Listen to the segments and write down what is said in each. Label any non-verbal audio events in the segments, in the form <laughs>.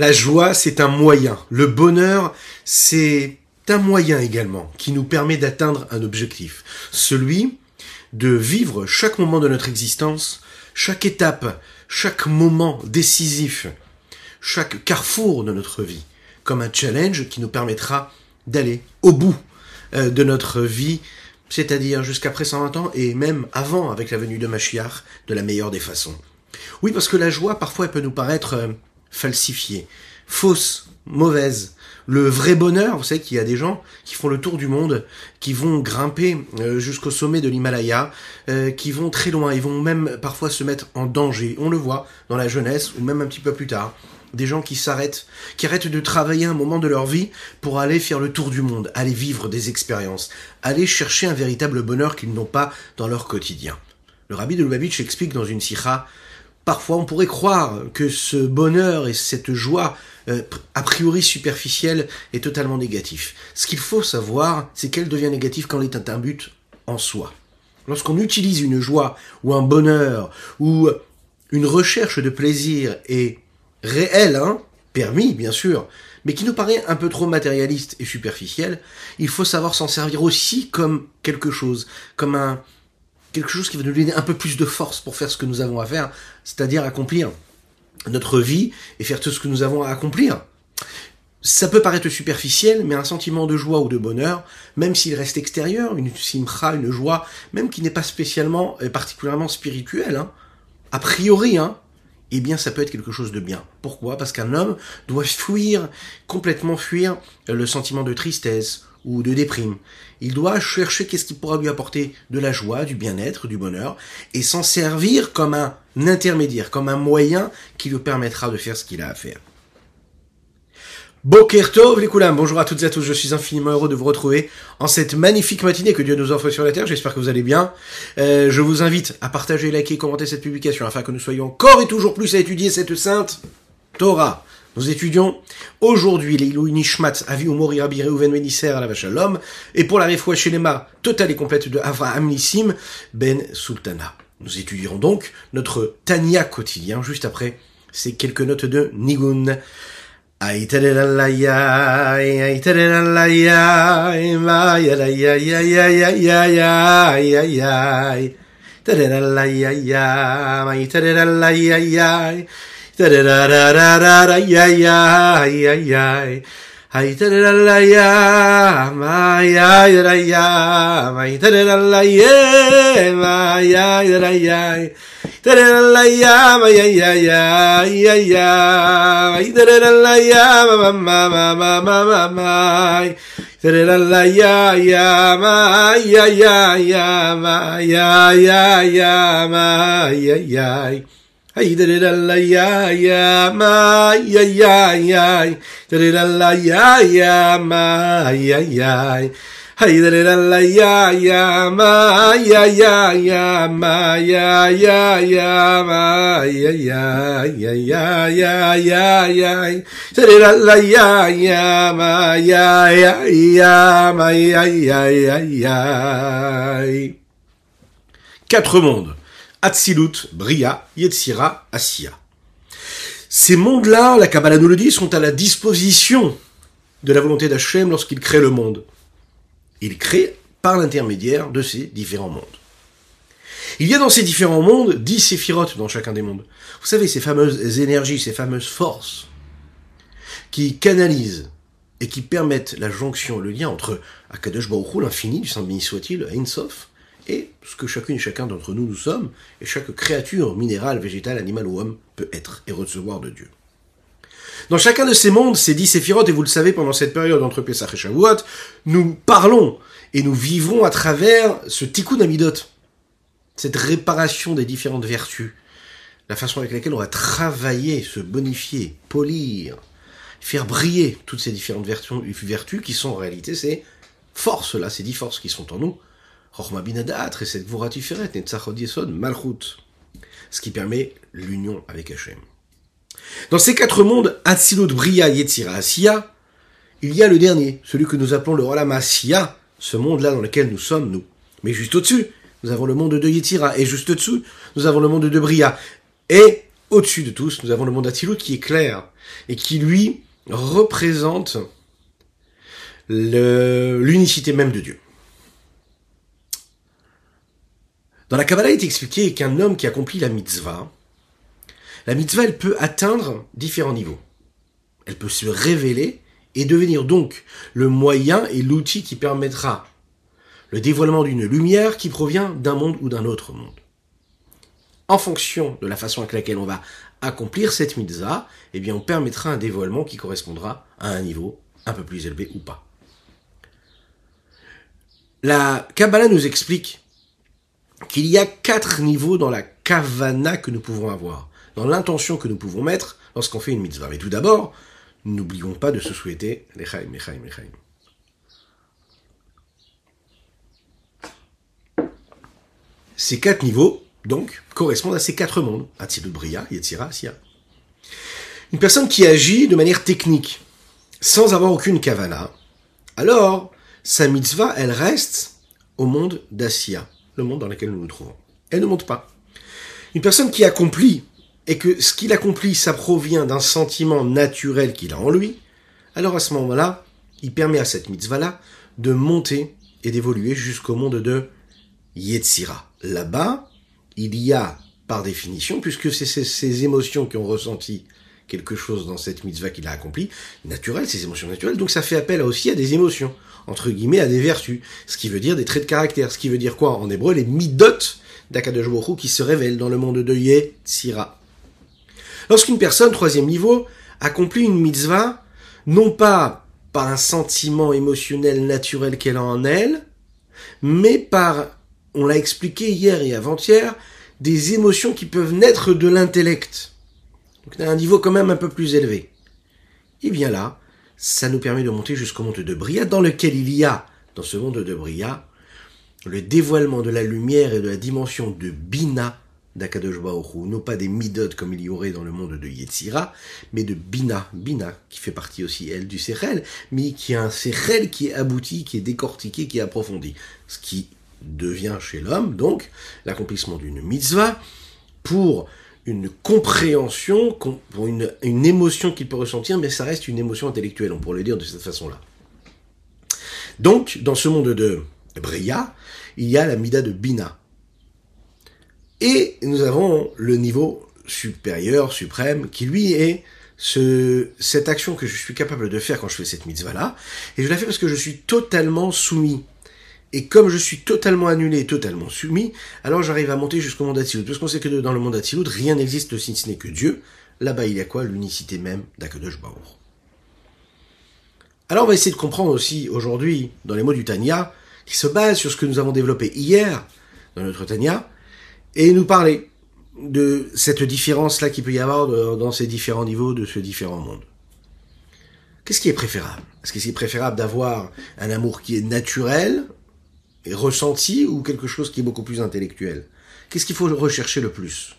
La joie, c'est un moyen. Le bonheur, c'est un moyen également qui nous permet d'atteindre un objectif. Celui de vivre chaque moment de notre existence, chaque étape, chaque moment décisif, chaque carrefour de notre vie, comme un challenge qui nous permettra d'aller au bout euh, de notre vie, c'est-à-dire jusqu'après 120 ans et même avant avec la venue de Machiach de la meilleure des façons. Oui, parce que la joie, parfois, elle peut nous paraître euh, falsifiée, fausse, mauvaise. Le vrai bonheur, vous savez qu'il y a des gens qui font le tour du monde, qui vont grimper euh, jusqu'au sommet de l'Himalaya, euh, qui vont très loin, ils vont même parfois se mettre en danger. On le voit dans la jeunesse ou même un petit peu plus tard. Des gens qui s'arrêtent, qui arrêtent de travailler un moment de leur vie pour aller faire le tour du monde, aller vivre des expériences, aller chercher un véritable bonheur qu'ils n'ont pas dans leur quotidien. Le rabbi de Lubavitch explique dans une sikha Parfois, on pourrait croire que ce bonheur et cette joie euh, a priori superficielle est totalement négatif. Ce qu'il faut savoir, c'est qu'elle devient négative quand elle est un but en soi. Lorsqu'on utilise une joie ou un bonheur ou une recherche de plaisir est réelle, hein, permis bien sûr, mais qui nous paraît un peu trop matérialiste et superficiel, il faut savoir s'en servir aussi comme quelque chose, comme un, quelque chose qui va nous donner un peu plus de force pour faire ce que nous avons à faire, c'est-à-dire accomplir notre vie et faire tout ce que nous avons à accomplir. Ça peut paraître superficiel, mais un sentiment de joie ou de bonheur, même s'il reste extérieur, une simcha, une joie, même qui n'est pas spécialement, et particulièrement spirituelle, hein, a priori, hein, eh bien ça peut être quelque chose de bien. Pourquoi? Parce qu'un homme doit fuir, complètement fuir le sentiment de tristesse ou de déprime. Il doit chercher qu'est-ce qui pourra lui apporter de la joie, du bien-être, du bonheur, et s'en servir comme un intermédiaire, comme un moyen qui lui permettra de faire ce qu'il a à faire. Bokertov les bonjour à toutes et à tous, je suis infiniment heureux de vous retrouver en cette magnifique matinée que Dieu nous offre sur la terre, j'espère que vous allez bien. Euh, je vous invite à partager, liker, commenter cette publication afin que nous soyons encore et toujours plus à étudier cette sainte Torah. Nous étudions aujourd'hui les Ilou Nishmat Avi Umori Rabbi Reuven Menisser à la vache à l'homme et pour la réfoua Shelema totale et complète de Avraham Nissim Ben Sultana. Nous étudierons donc notre Tania quotidien juste après ces quelques notes de Nigun. Da da da da da da da ya ya ya ya Ay da da la ya ma ya ya ya ma da da la ya ma ya ya ya da da la ya ma ya ya ya ya ya ay da da la ya ma ma ma ma ma ma ma da da la ya ya ma ya ya ya ma ya ya ya ma ya ya Ay da da ya ya ma ya ya ya da da la ya ya ma ya ya la ya ya ma ya ya ya ma ya ya ya ma ya ya ya ya ya ya ya da da la ya ya ma ya ya ya ma ya ya ya ya Quatre mondes Atzilut, Bria, Yetzira, Asiya. Ces mondes-là, la Kabbalah nous le dit, sont à la disposition de la volonté d'Hachem lorsqu'il crée le monde. Il crée par l'intermédiaire de ces différents mondes. Il y a dans ces différents mondes dix séphirotes dans chacun des mondes. Vous savez, ces fameuses énergies, ces fameuses forces qui canalisent et qui permettent la jonction, le lien entre Akadosh Baruch l'infini, du Saint béni soit-il, Sof, et ce que chacune et chacun d'entre nous nous sommes, et chaque créature minérale, végétale, animale ou homme peut être et recevoir de Dieu. Dans chacun de ces mondes, ces dix séphirotes, et vous le savez, pendant cette période entre Pesach et Shavuot, nous parlons et nous vivons à travers ce tikkun amidot, cette réparation des différentes vertus, la façon avec laquelle on va travailler, se bonifier, polir, faire briller toutes ces différentes vertus, vertus qui sont en réalité ces forces-là, ces dix forces qui sont en nous, ce qui permet l'union avec Hachem. Dans ces quatre mondes, Atzilut, Bria, Yetzira, Asiya, il y a le dernier, celui que nous appelons le Olam Asiya, ce monde-là dans lequel nous sommes, nous. Mais juste au-dessus, nous avons le monde de Yetzira, et juste au-dessous, nous avons le monde de Bria. Et au-dessus de tous, nous avons le monde Atzilut qui est clair et qui lui représente l'unicité même de Dieu. Dans la Kabbalah, il est expliqué qu'un homme qui accomplit la mitzvah, la mitzvah, elle peut atteindre différents niveaux. Elle peut se révéler et devenir donc le moyen et l'outil qui permettra le dévoilement d'une lumière qui provient d'un monde ou d'un autre monde. En fonction de la façon avec laquelle on va accomplir cette mitzvah, eh bien on permettra un dévoilement qui correspondra à un niveau un peu plus élevé ou pas. La Kabbalah nous explique qu'il y a quatre niveaux dans la kavana que nous pouvons avoir, dans l'intention que nous pouvons mettre lorsqu'on fait une mitzvah. Mais tout d'abord, n'oublions pas de se souhaiter l'echaim, l'echaim, l'echaim. Ces quatre niveaux, donc, correspondent à ces quatre mondes. Atzilut Bria, Yetzira. Une personne qui agit de manière technique, sans avoir aucune kavana, alors sa mitzvah, elle reste au monde d'Asiya, le monde dans lequel nous nous trouvons. Elle ne monte pas. Une personne qui accomplit et que ce qu'il accomplit, ça provient d'un sentiment naturel qu'il a en lui, alors à ce moment-là, il permet à cette mitzvah-là de monter et d'évoluer jusqu'au monde de Yetzira. Là-bas, il y a, par définition, puisque c'est ces, émotions qui ont ressenti quelque chose dans cette mitzvah qu'il a accompli, naturel, ces émotions naturelles, donc ça fait appel aussi à des émotions, entre guillemets, à des vertus, ce qui veut dire des traits de caractère, ce qui veut dire quoi? En hébreu, les midot d'Akadosh qui se révèlent dans le monde de Yetzira. Lorsqu'une personne, troisième niveau, accomplit une mitzvah, non pas par un sentiment émotionnel naturel qu'elle a en elle, mais par, on l'a expliqué hier et avant-hier, des émotions qui peuvent naître de l'intellect. Donc à un niveau quand même un peu plus élevé. Et bien là, ça nous permet de monter jusqu'au monde de Bria, dans lequel il y a, dans ce monde de Bria, le dévoilement de la lumière et de la dimension de Bina, d'Akadosh non pas des midot comme il y aurait dans le monde de Yetzira, mais de Bina, Bina, qui fait partie aussi, elle, du Sechel, mais qui a un Sechel qui est abouti, qui est décortiqué, qui est approfondi. Ce qui devient chez l'homme, donc, l'accomplissement d'une mitzvah pour une compréhension, pour une, une émotion qu'il peut ressentir, mais ça reste une émotion intellectuelle, on pourrait le dire de cette façon-là. Donc, dans ce monde de Bria, il y a la Mida de Bina, et nous avons le niveau supérieur, suprême, qui lui est ce, cette action que je suis capable de faire quand je fais cette mitzvah-là. Et je la fais parce que je suis totalement soumis. Et comme je suis totalement annulé, totalement soumis, alors j'arrive à monter jusqu'au monde d'Atsilut. Parce qu'on sait que dans le monde d'Atsilut, rien n'existe si ce n'est que Dieu. Là-bas, il y a quoi? L'unicité même d'Akadosh Baour. Alors on va essayer de comprendre aussi aujourd'hui, dans les mots du Tanya, qui se base sur ce que nous avons développé hier dans notre Tanya, et nous parler de cette différence-là qu'il peut y avoir dans ces différents niveaux de ce différent monde. Qu'est-ce qui est préférable? Est-ce que c'est préférable d'avoir un amour qui est naturel et ressenti ou quelque chose qui est beaucoup plus intellectuel? Qu'est-ce qu'il faut rechercher le plus?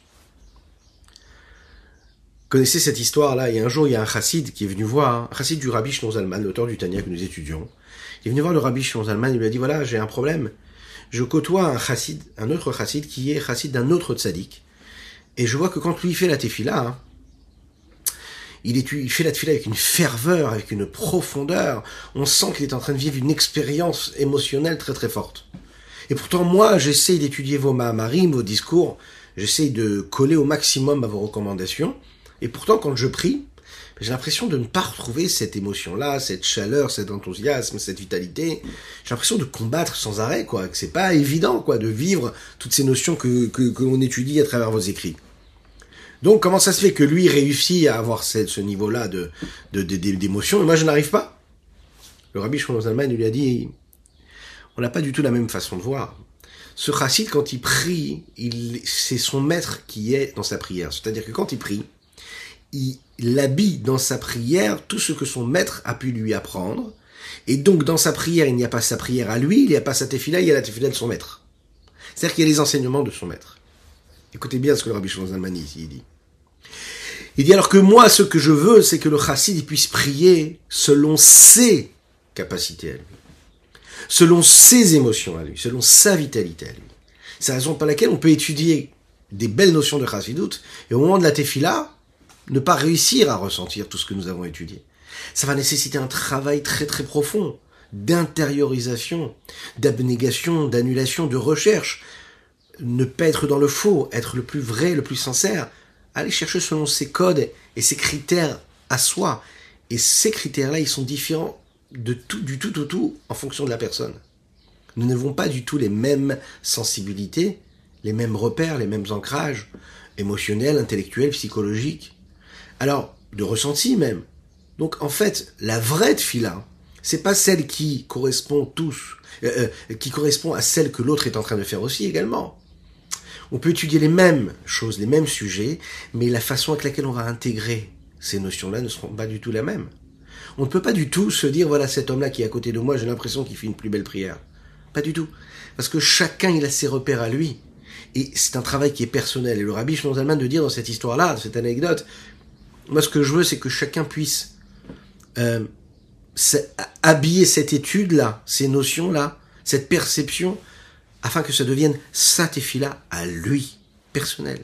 Connaissez cette histoire-là a un jour, il y a un chassid qui est venu voir, un chassid du rabbi Shnon Zalman, l'auteur du Tanya que nous étudions. Il est venu voir le rabbi Shnon Zalman, il lui a dit, voilà, j'ai un problème. Je côtoie un chassid, un autre chassid qui est chassid d'un autre tzaddik, et je vois que quand lui fait la tefila, hein, il, est, fait la tefila avec une ferveur, avec une profondeur, on sent qu'il est en train de vivre une expérience émotionnelle très très forte. Et pourtant moi, j'essaye d'étudier vos mahamarim, vos discours, j'essaye de coller au maximum à vos recommandations, et pourtant quand je prie, j'ai l'impression de ne pas retrouver cette émotion-là, cette chaleur, cet enthousiasme, cette vitalité. J'ai l'impression de combattre sans arrêt, quoi. Que c'est pas évident, quoi, de vivre toutes ces notions que, que, l'on étudie à travers vos écrits. Donc, comment ça se fait que lui réussit à avoir ce, niveau-là de, d'émotion, et moi je n'arrive pas? Le rabbi Shlomo lui a dit, on n'a pas du tout la même façon de voir. Ce chassid, quand il prie, il, c'est son maître qui est dans sa prière. C'est-à-dire que quand il prie, il habille dans sa prière tout ce que son maître a pu lui apprendre. Et donc, dans sa prière, il n'y a pas sa prière à lui, il n'y a pas sa tefila, il y a la tefila de son maître. C'est-à-dire qu'il y a les enseignements de son maître. Écoutez bien ce que le Rabbi ici dit. Il dit alors que moi, ce que je veux, c'est que le chassid puisse prier selon ses capacités à lui, selon ses émotions à lui, selon sa vitalité à lui. C'est la raison pour laquelle on peut étudier des belles notions de chassidut, et au moment de la tefila, ne pas réussir à ressentir tout ce que nous avons étudié. Ça va nécessiter un travail très très profond d'intériorisation, d'abnégation, d'annulation, de recherche. Ne pas être dans le faux, être le plus vrai, le plus sincère. Aller chercher selon ses codes et ses critères à soi. Et ces critères-là, ils sont différents de tout, du tout au tout, en fonction de la personne. Nous n'avons pas du tout les mêmes sensibilités, les mêmes repères, les mêmes ancrages émotionnels, intellectuels, psychologiques. Alors, de ressenti même. Donc en fait, la vraie fila, c'est pas celle qui correspond tous, euh, euh, qui correspond à celle que l'autre est en train de faire aussi également. On peut étudier les mêmes choses, les mêmes sujets, mais la façon avec laquelle on va intégrer ces notions-là ne seront pas du tout la même. On ne peut pas du tout se dire, voilà, cet homme-là qui est à côté de moi, j'ai l'impression qu'il fait une plus belle prière. Pas du tout. Parce que chacun, il a ses repères à lui. Et c'est un travail qui est personnel. Et le rabbi Shlomo de dire dans cette histoire-là, cette anecdote, moi ce que je veux, c'est que chacun puisse euh, habiller cette étude-là, ces notions-là, cette perception, afin que ça devienne sa tefila à lui, personnel.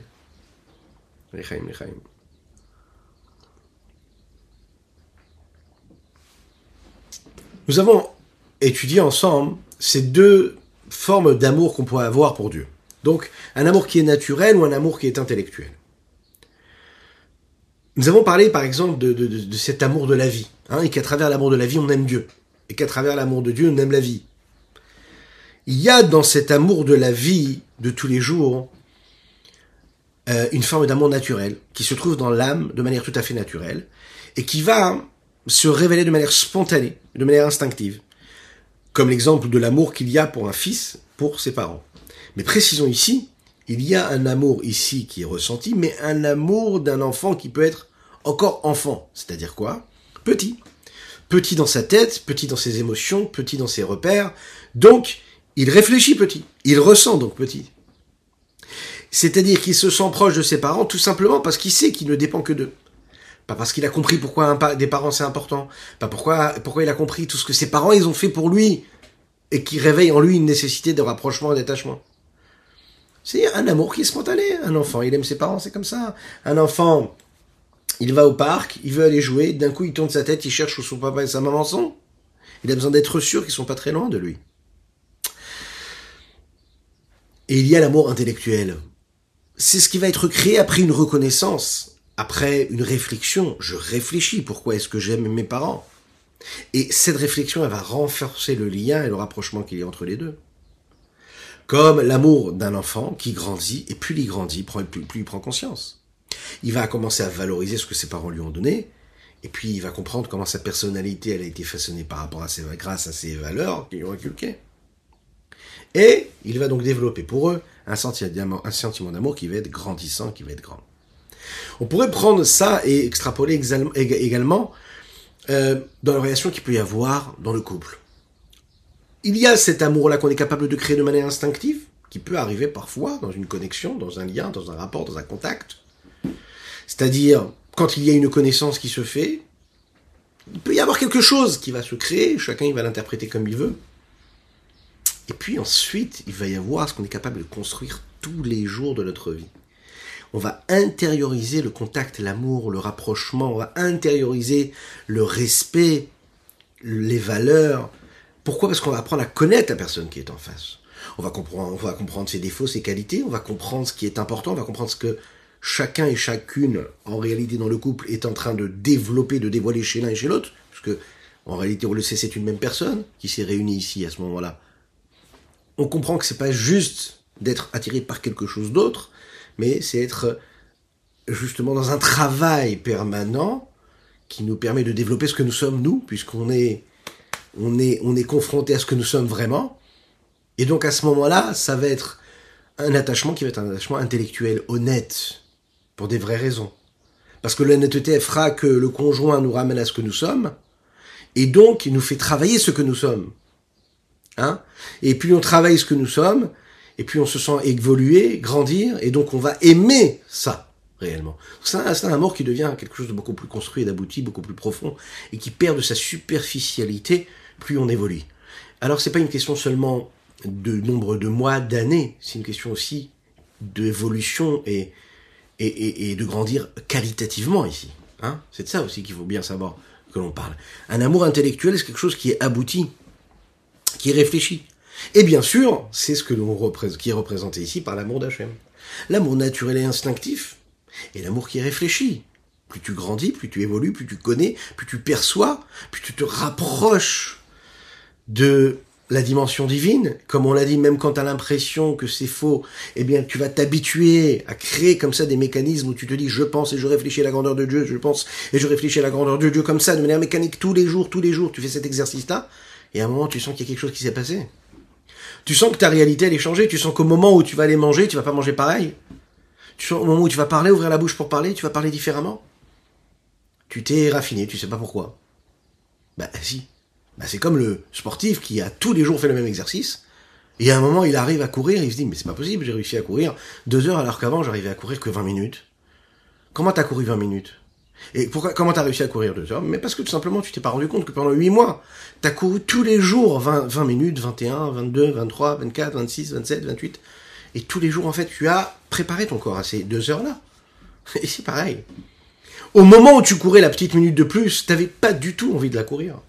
Nous avons étudié ensemble ces deux formes d'amour qu'on pourrait avoir pour Dieu. Donc, un amour qui est naturel ou un amour qui est intellectuel. Nous avons parlé, par exemple, de, cet amour de la vie, hein, et qu'à travers l'amour de la vie, on aime Dieu, et qu'à travers l'amour de Dieu, on aime la vie. Il y a dans cet amour de la vie de tous les jours euh, une forme d'amour naturel qui se trouve dans l'âme de manière tout à fait naturelle et qui va se révéler de manière spontanée, de manière instinctive comme l'exemple de l'amour qu'il y a pour un fils pour ses parents. Mais précisons ici, il y a un amour ici qui est ressenti, mais un amour d'un enfant qui peut être encore enfant. C'est-à-dire quoi? Petit. Petit dans sa tête, petit dans ses émotions, petit dans ses repères. Donc, il réfléchit petit. Il ressent donc petit. C'est-à-dire qu'il se sent proche de ses parents tout simplement parce qu'il sait qu'il ne dépend que d'eux. Pas parce qu'il a compris pourquoi des parents c'est important. Pas pourquoi, pourquoi il a compris tout ce que ses parents ils ont fait pour lui. Et qui réveille en lui une nécessité de rapprochement et d'attachement. C'est un amour qui est spontané. Un enfant, il aime ses parents, c'est comme ça. Un enfant, il va au parc, il veut aller jouer, d'un coup il tourne sa tête, il cherche où son papa et sa maman sont. Il a besoin d'être sûr qu'ils sont pas très loin de lui. Et il y a l'amour intellectuel. C'est ce qui va être créé après une reconnaissance après une réflexion, je réfléchis, pourquoi est-ce que j'aime mes parents? Et cette réflexion, elle va renforcer le lien et le rapprochement qu'il y a entre les deux. Comme l'amour d'un enfant qui grandit, et plus il grandit, plus, il prend conscience. Il va commencer à valoriser ce que ses parents lui ont donné, et puis il va comprendre comment sa personnalité elle a été façonnée par rapport à ses, grâce à ses valeurs qu'ils lui ont inculquées. Et il va donc développer pour eux un sentiment d'amour qui va être grandissant, qui va être grand. On pourrait prendre ça et extrapoler également euh, dans la relation qu'il peut y avoir dans le couple. Il y a cet amour-là qu'on est capable de créer de manière instinctive, qui peut arriver parfois dans une connexion, dans un lien, dans un rapport, dans un contact. C'est-à-dire, quand il y a une connaissance qui se fait, il peut y avoir quelque chose qui va se créer, chacun il va l'interpréter comme il veut. Et puis ensuite, il va y avoir ce qu'on est capable de construire tous les jours de notre vie on va intérioriser le contact, l'amour, le rapprochement, on va intérioriser le respect, les valeurs. Pourquoi? Parce qu'on va apprendre à connaître la personne qui est en face. On va comprendre, on va comprendre ses défauts, ses qualités, on va comprendre ce qui est important, on va comprendre ce que chacun et chacune, en réalité dans le couple, est en train de développer, de dévoiler chez l'un et chez l'autre, parce que en réalité, on le sait, c'est une même personne qui s'est réunie ici à ce moment-là. On comprend que c'est pas juste d'être attiré par quelque chose d'autre, mais c'est être justement dans un travail permanent qui nous permet de développer ce que nous sommes nous, puisqu'on est, on est, on est confronté à ce que nous sommes vraiment. Et donc à ce moment-là, ça va être un attachement qui va être un attachement intellectuel, honnête, pour des vraies raisons. Parce que l'honnêteté fera que le conjoint nous ramène à ce que nous sommes, et donc il nous fait travailler ce que nous sommes. Hein et plus on travaille ce que nous sommes, et puis on se sent évoluer, grandir, et donc on va aimer ça réellement. C'est un, amour qui devient quelque chose de beaucoup plus construit et d'abouti, beaucoup plus profond, et qui perd de sa superficialité plus on évolue. Alors c'est pas une question seulement de nombre de mois, d'années, c'est une question aussi d'évolution et, de grandir qualitativement ici. Hein c'est de ça aussi qu'il faut bien savoir que l'on parle. Un amour intellectuel, c'est quelque chose qui est abouti, qui est réfléchi. Et bien sûr, c'est ce que qui est représenté ici par l'amour d'Hachem. L'amour naturel et instinctif, et l'amour qui est réfléchi. Plus tu grandis, plus tu évolues, plus tu connais, plus tu perçois, plus tu te rapproches de la dimension divine, comme on l'a dit, même quand tu as l'impression que c'est faux, eh bien tu vas t'habituer à créer comme ça des mécanismes où tu te dis je pense et je réfléchis à la grandeur de Dieu, je pense et je réfléchis à la grandeur de Dieu comme ça, de manière mécanique tous les jours, tous les jours, tu fais cet exercice-là, et à un moment tu sens qu'il y a quelque chose qui s'est passé. Tu sens que ta réalité elle est changée, tu sens qu'au moment où tu vas aller manger, tu vas pas manger pareil. Tu sens au moment où tu vas parler, ouvrir la bouche pour parler, tu vas parler différemment. Tu t'es raffiné, tu sais pas pourquoi. Bah si, bah, c'est comme le sportif qui a tous les jours fait le même exercice. Et à un moment, il arrive à courir, il se dit, mais c'est pas possible, j'ai réussi à courir deux heures alors qu'avant, j'arrivais à courir que 20 minutes. Comment t'as couru 20 minutes? Et pourquoi, comment t'as réussi à courir deux heures Mais parce que tout simplement, tu t'es pas rendu compte que pendant huit mois, t'as couru tous les jours 20, 20 minutes, 21, 22, 23, 24, 26, 27, 28. Et tous les jours, en fait, tu as préparé ton corps à ces deux heures-là. <laughs> Et c'est pareil. Au moment où tu courais la petite minute de plus, t'avais pas du tout envie de la courir.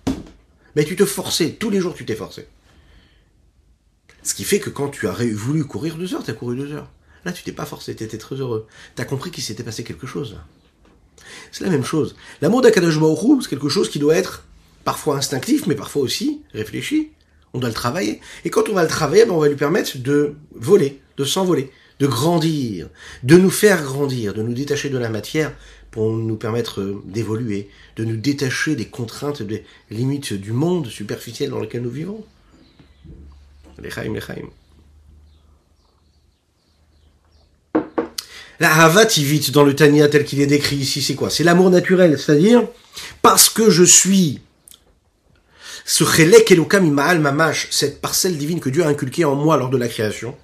Mais tu te forçais, tous les jours tu t'es forcé. Ce qui fait que quand tu as voulu courir deux heures, tu as couru deux heures. Là, tu t'es pas forcé, tu étais très heureux. Tu as compris qu'il s'était passé quelque chose. C'est la même chose. L'amour d'Akadosh c'est quelque chose qui doit être parfois instinctif, mais parfois aussi réfléchi. On doit le travailler. Et quand on va le travailler, ben, on va lui permettre de voler, de s'envoler, de grandir, de nous faire grandir, de nous détacher de la matière pour nous permettre euh, d'évoluer, de nous détacher des contraintes, des limites du monde superficiel dans lequel nous vivons. Les chaim, La havat dans le Tania tel qu'il est décrit ici, c'est quoi? C'est l'amour naturel, c'est-à-dire parce que je suis ce chelek elokam imaal mamash, cette parcelle divine que Dieu a inculquée en moi lors de la création.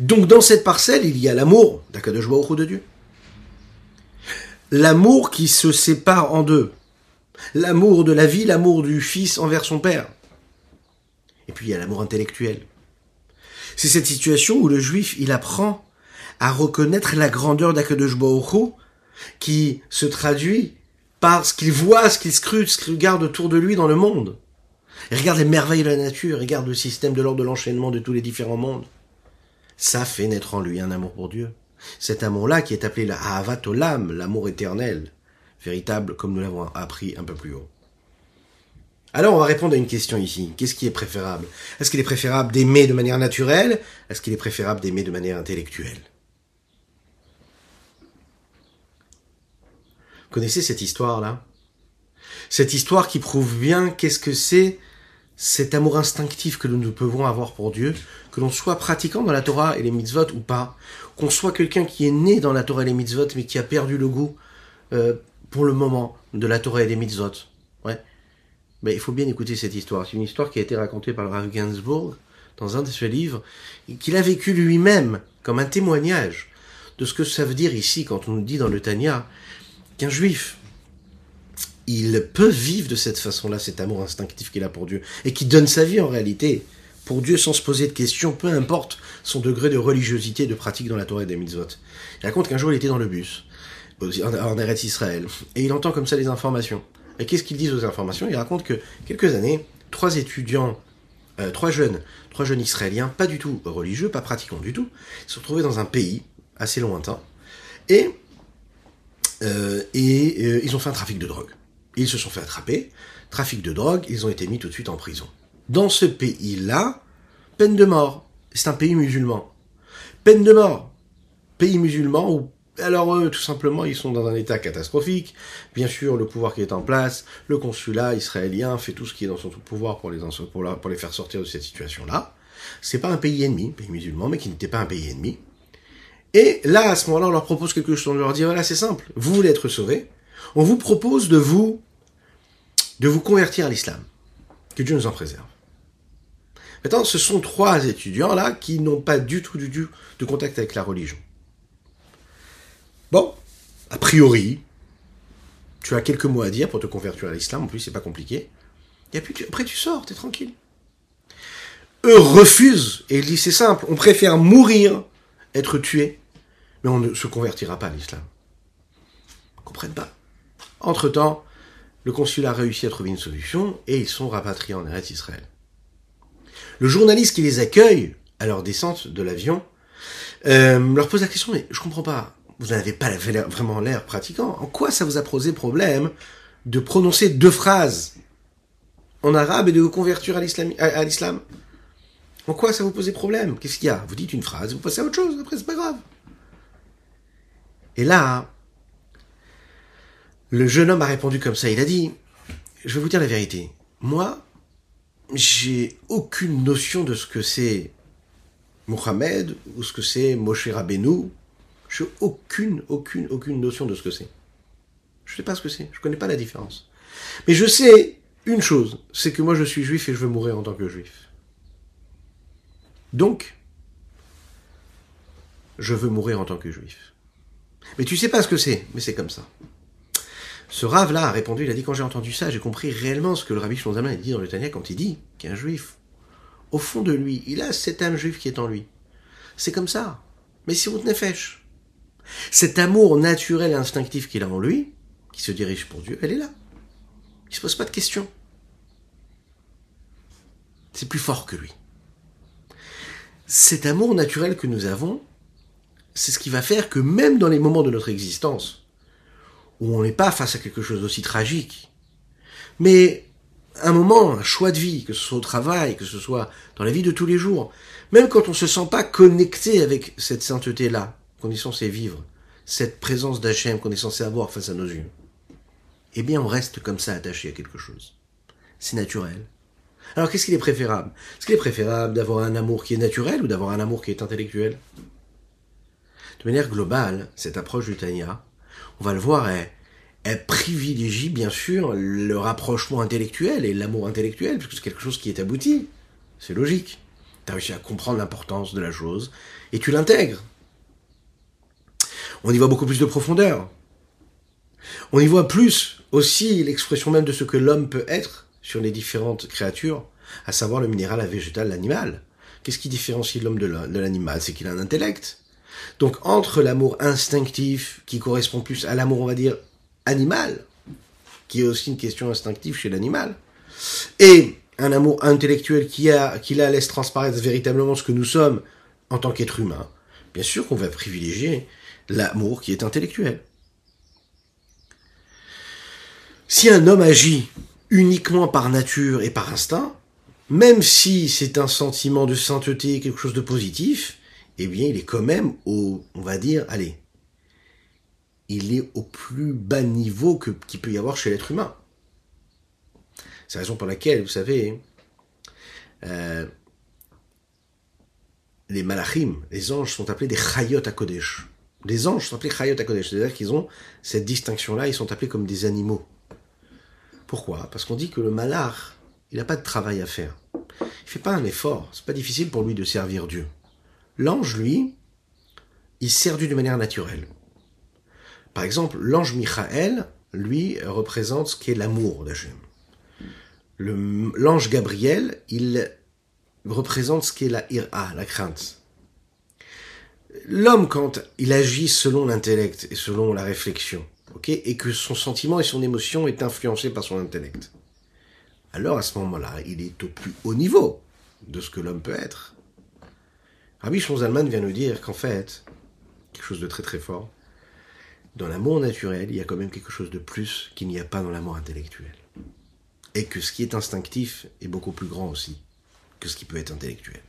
Donc dans cette parcelle, il y a l'amour d'Akadosh de Dieu l'amour qui se sépare en deux. L'amour de la vie, l'amour du fils envers son père. Et puis il y a l'amour intellectuel. C'est cette situation où le juif, il apprend à reconnaître la grandeur d'Akadosh Baruch qui se traduit par ce qu'il voit, ce qu'il scrute, ce qu'il regarde autour de lui dans le monde. Il regarde les merveilles de la nature, il regarde le système de l'ordre de l'enchaînement de tous les différents mondes. Ça fait naître en lui un amour pour Dieu. Cet amour-là qui est appelé la Ahavat Olam, l'amour éternel, véritable comme nous l'avons appris un peu plus haut. Alors on va répondre à une question ici. Qu'est-ce qui est préférable? Est-ce qu'il est préférable d'aimer de manière naturelle? Est-ce qu'il est préférable d'aimer de manière intellectuelle? Connaissez cette histoire-là? Cette histoire qui prouve bien qu'est-ce que c'est cet amour instinctif que nous pouvons avoir pour Dieu, que l'on soit pratiquant dans la Torah et les mitzvot ou pas, qu'on soit quelqu'un qui est né dans la Torah et les mitzvot mais qui a perdu le goût euh, pour le moment de la Torah et des mitzvot. Ouais. Mais il faut bien écouter cette histoire. C'est une histoire qui a été racontée par le Rav Gainsbourg dans un de ses livres, qu'il a vécu lui-même comme un témoignage de ce que ça veut dire ici quand on nous dit dans le Tanya qu'un juif il peut vivre de cette façon-là, cet amour instinctif qu'il a pour Dieu, et qui donne sa vie en réalité pour Dieu sans se poser de questions, peu importe son degré de religiosité, de pratique dans la Torah et des mitzvot. Il raconte qu'un jour il était dans le bus, en Eretz Israël, et il entend comme ça les informations. Et qu'est-ce qu'ils disent aux informations? Il raconte que quelques années, trois étudiants, euh, trois jeunes, trois jeunes Israéliens, pas du tout religieux, pas pratiquants du tout, se sont retrouvés dans un pays assez lointain, et, euh, et euh, ils ont fait un trafic de drogue. Ils se sont fait attraper, trafic de drogue, ils ont été mis tout de suite en prison. Dans ce pays-là, peine de mort. C'est un pays musulman. Peine de mort. Pays musulman où alors eux, tout simplement, ils sont dans un état catastrophique. Bien sûr, le pouvoir qui est en place, le consulat israélien fait tout ce qui est dans son pouvoir pour les, pour, les faire sortir de cette situation-là. C'est pas un pays ennemi, pays musulman, mais qui n'était pas un pays ennemi. Et là, à ce moment-là, on leur propose quelque chose. On leur dit, voilà, c'est simple. Vous voulez être sauvés. On vous propose de vous de vous convertir à l'islam. Que Dieu nous en préserve. Maintenant, ce sont trois étudiants là qui n'ont pas du tout, du tout de contact avec la religion. Bon, a priori, tu as quelques mots à dire pour te convertir à l'islam, en plus c'est pas compliqué. Et puis après tu sors, tu es tranquille. Eux refusent et ils disent c'est simple, on préfère mourir être tué, mais on ne se convertira pas à l'islam. Comprennent pas. Entre-temps, le consulat a réussi à trouver une solution et ils sont rapatriés en Eretz Israël. Le journaliste qui les accueille à leur descente de l'avion euh, leur pose la question, mais je comprends pas, vous n'avez pas vraiment l'air pratiquant. En quoi ça vous a posé problème de prononcer deux phrases en arabe et de vous convertir à l'islam? En quoi ça vous posait problème? Qu'est-ce qu'il y a? Vous dites une phrase, vous passez à autre chose, après c'est pas grave. Et là, le jeune homme a répondu comme ça, il a dit, je vais vous dire la vérité, moi, j'ai aucune notion de ce que c'est Mohamed ou ce que c'est Moshe Rabbeinu. Je n'ai aucune, aucune, aucune notion de ce que c'est. Je ne sais pas ce que c'est. Je ne connais pas la différence. Mais je sais une chose, c'est que moi je suis juif et je veux mourir en tant que juif. Donc, je veux mourir en tant que juif. Mais tu sais pas ce que c'est, mais c'est comme ça. Ce rave-là a répondu, il a dit, quand j'ai entendu ça, j'ai compris réellement ce que le rabbi Shlonzaman a dit dans le Tania quand il dit qu'un juif, au fond de lui, il a cette âme juive qui est en lui. C'est comme ça. Mais si vous tenez fèche. Cet amour naturel et instinctif qu'il a en lui, qui se dirige pour Dieu, elle est là. Il se pose pas de questions. C'est plus fort que lui. Cet amour naturel que nous avons, c'est ce qui va faire que même dans les moments de notre existence, où on n'est pas face à quelque chose d'aussi tragique, mais un moment, un choix de vie, que ce soit au travail, que ce soit dans la vie de tous les jours, même quand on ne se sent pas connecté avec cette sainteté-là, qu'on est censé vivre, cette présence d'Hachem qu'on est censé avoir face à nos yeux, eh bien on reste comme ça attaché à quelque chose. C'est naturel. Alors qu'est-ce qu'il est préférable? Est-ce qu'il est préférable d'avoir un amour qui est naturel ou d'avoir un amour qui est intellectuel? De manière globale, cette approche du Tanya, on va le voir, elle, elle privilégie bien sûr le rapprochement intellectuel et l'amour intellectuel, puisque c'est quelque chose qui est abouti. C'est logique. Tu as réussi à comprendre l'importance de la chose et tu l'intègres. On y voit beaucoup plus de profondeur. On y voit plus aussi l'expression même de ce que l'homme peut être sur les différentes créatures, à savoir le minéral, la végétal, l'animal. Qu'est-ce qui différencie l'homme de l'animal? C'est qu'il a un intellect. Donc entre l'amour instinctif, qui correspond plus à l'amour, on va dire, animal, qui est aussi une question instinctive chez l'animal, et un amour intellectuel qui, la laisse transparaître véritablement ce que nous sommes en tant qu'être humain, bien sûr qu'on va privilégier l'amour qui est intellectuel. Si un homme agit uniquement par nature et par instinct, même si c'est un sentiment de sainteté, quelque chose de positif, eh bien, il est quand même au, on va dire, allez, il est au plus bas niveau que, qu'il peut y avoir chez l'être humain. C'est la raison pour laquelle, vous savez, euh, les malachim, les anges sont appelés des chayot à Kodesh. Les anges sont appelés chayot à Kodesh, c'est-à-dire qu'ils ont cette distinction-là, ils sont appelés comme des animaux. Pourquoi? Parce qu'on dit que le malach, il n'a pas de travail à faire. Il fait pas un effort, c'est pas difficile pour lui de servir Dieu. L'ange, lui, il sert Dieu de manière naturelle. Par exemple, l'ange Michael, lui, représente ce qu'est l'amour d'Hachem. L'ange Gabriel, il représente ce qu'est la ira, la crainte. L'homme, quand il agit selon l'intellect et selon la réflexion, et que son sentiment et son émotion est influencé par son intellect, alors à ce moment-là, il est au plus haut niveau de ce que l'homme peut être. Rabbi Zalman vient nous dire qu'en fait, quelque chose de très très fort, dans l'amour naturel, il y a quand même quelque chose de plus qu'il n'y a pas dans l'amour intellectuel. Et que ce qui est instinctif est beaucoup plus grand aussi que ce qui peut être intellectuel.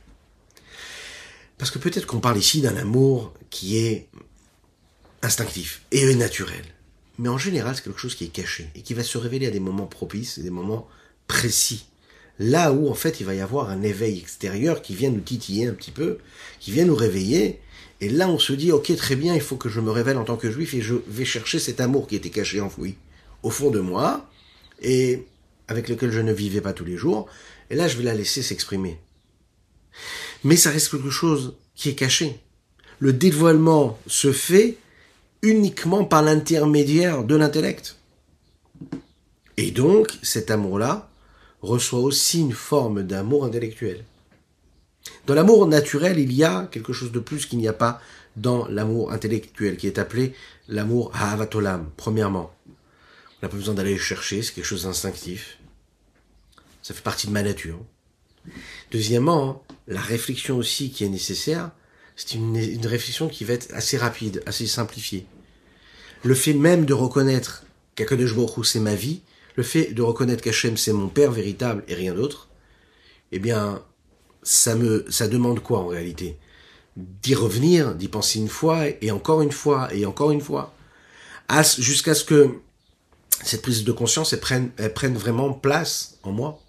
Parce que peut-être qu'on parle ici d'un amour qui est instinctif et naturel. Mais en général, c'est quelque chose qui est caché et qui va se révéler à des moments propices et des moments précis. Là où, en fait, il va y avoir un éveil extérieur qui vient nous titiller un petit peu, qui vient nous réveiller et là, on se dit, ok, très bien, il faut que je me révèle en tant que juif et je vais chercher cet amour qui était caché, enfoui, au fond de moi, et avec lequel je ne vivais pas tous les jours. Et là, je vais la laisser s'exprimer. Mais ça reste quelque chose qui est caché. Le dévoilement se fait uniquement par l'intermédiaire de l'intellect. Et donc, cet amour-là reçoit aussi une forme d'amour intellectuel. Dans l'amour naturel, il y a quelque chose de plus qu'il n'y a pas dans l'amour intellectuel, qui est appelé l'amour Havatolam, premièrement. On n'a pas besoin d'aller le chercher, c'est quelque chose d'instinctif. Ça fait partie de ma nature. Deuxièmement, la réflexion aussi qui est nécessaire, c'est une, réflexion qui va être assez rapide, assez simplifiée. Le fait même de reconnaître qu'Akadosh Baruch c'est ma vie, le fait de reconnaître qu'Hachem c'est mon père véritable et rien d'autre, eh bien, ça me, ça demande quoi en réalité? D'y revenir, d'y penser une fois et encore une fois et encore une fois, jusqu'à ce que cette prise de conscience elle prenne, elle prenne vraiment place en moi.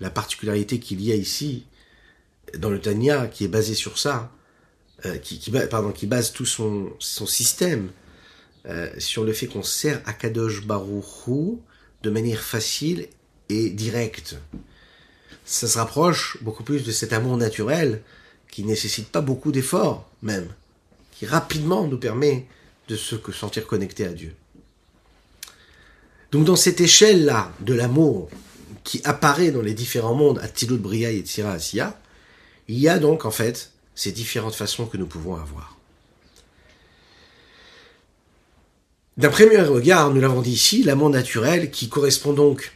La particularité qu'il y a ici dans le Tanya, qui est basé sur ça, euh, qui, base tout son, système euh, sur le fait qu'on sert Akadosh Baruchou de manière facile et directe. Ça se rapproche beaucoup plus de cet amour naturel qui nécessite pas beaucoup d'efforts même, qui rapidement nous permet de se sentir connecté à Dieu. Donc dans cette échelle-là de l'amour qui apparaît dans les différents mondes, Atilut Bria et Tira il y a donc en fait ces différentes façons que nous pouvons avoir. D'un premier regard, nous l'avons dit ici, l'amour naturel qui correspond donc